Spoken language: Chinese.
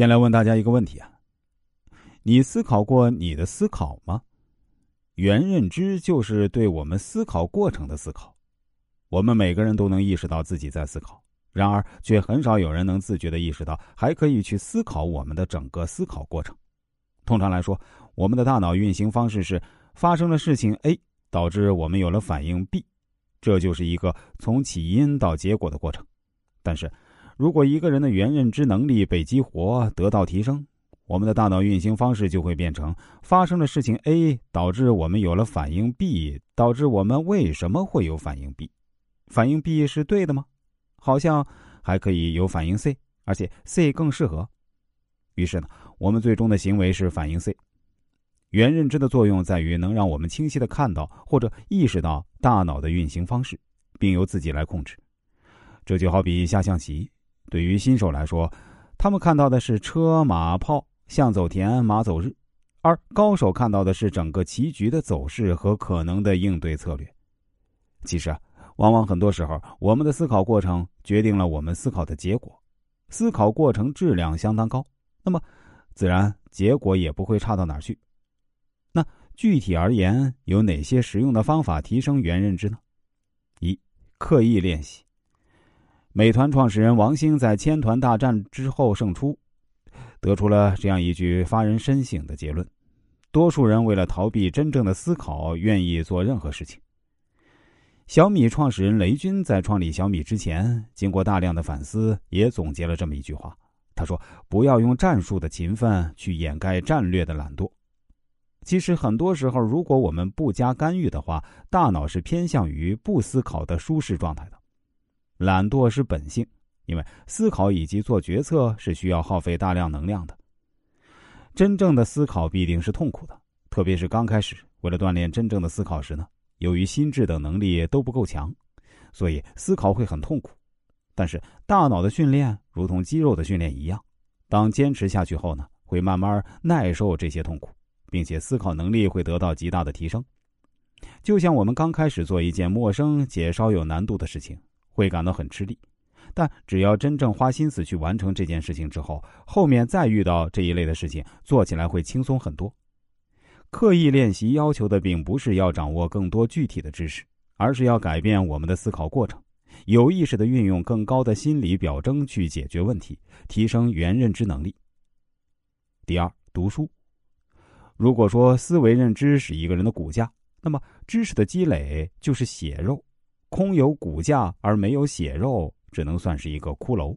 先来问大家一个问题啊：你思考过你的思考吗？原认知就是对我们思考过程的思考。我们每个人都能意识到自己在思考，然而却很少有人能自觉的意识到还可以去思考我们的整个思考过程。通常来说，我们的大脑运行方式是发生了事情 A，导致我们有了反应 B，这就是一个从起因到结果的过程。但是，如果一个人的原认知能力被激活得到提升，我们的大脑运行方式就会变成发生了事情 A，导致我们有了反应 B，导致我们为什么会有反应 B？反应 B 是对的吗？好像还可以有反应 C，而且 C 更适合。于是呢，我们最终的行为是反应 C。原认知的作用在于能让我们清晰的看到或者意识到大脑的运行方式，并由自己来控制。这就好比下象棋。对于新手来说，他们看到的是车马炮、象走田、马走日，而高手看到的是整个棋局的走势和可能的应对策略。其实啊，往往很多时候，我们的思考过程决定了我们思考的结果。思考过程质量相当高，那么自然结果也不会差到哪儿去。那具体而言，有哪些实用的方法提升原认知呢？一、刻意练习。美团创始人王兴在千团大战之后胜出，得出了这样一句发人深省的结论：多数人为了逃避真正的思考，愿意做任何事情。小米创始人雷军在创立小米之前，经过大量的反思，也总结了这么一句话。他说：“不要用战术的勤奋去掩盖战略的懒惰。”其实，很多时候，如果我们不加干预的话，大脑是偏向于不思考的舒适状态的。懒惰是本性，因为思考以及做决策是需要耗费大量能量的。真正的思考必定是痛苦的，特别是刚开始。为了锻炼真正的思考时呢，由于心智等能力都不够强，所以思考会很痛苦。但是大脑的训练如同肌肉的训练一样，当坚持下去后呢，会慢慢耐受这些痛苦，并且思考能力会得到极大的提升。就像我们刚开始做一件陌生且稍有难度的事情。会感到很吃力，但只要真正花心思去完成这件事情之后，后面再遇到这一类的事情，做起来会轻松很多。刻意练习要求的并不是要掌握更多具体的知识，而是要改变我们的思考过程，有意识的运用更高的心理表征去解决问题，提升原认知能力。第二，读书。如果说思维认知是一个人的骨架，那么知识的积累就是血肉。空有骨架而没有血肉，只能算是一个骷髅。